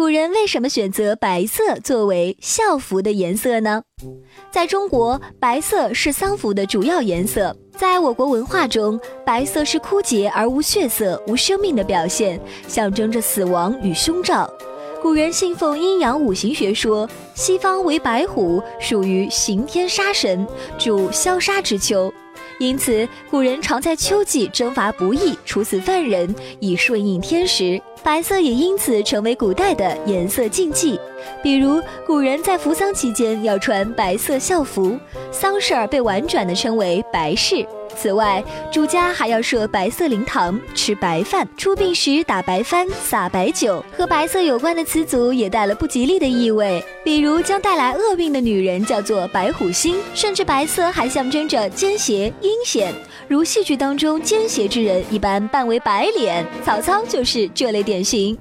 古人为什么选择白色作为校服的颜色呢？在中国，白色是丧服的主要颜色。在我国文化中，白色是枯竭而无血色、无生命的表现，象征着死亡与凶兆。古人信奉阴阳五行学说，西方为白虎，属于刑天杀神，主消杀之秋。因此，古人常在秋季征伐不义，处死犯人，以顺应天时。白色也因此成为古代的颜色禁忌。比如，古人在扶丧期间要穿白色校服，丧事儿被婉转地称为白事。此外，主家还要设白色灵堂，吃白饭，出殡时打白帆、洒白酒。和白色有关的词组也带了不吉利的意味，比如将带来厄运的女人叫做白虎星，甚至白色还象征着奸邪、阴险。如戏剧当中奸邪之人一般扮为白脸，曹操就是这类典型。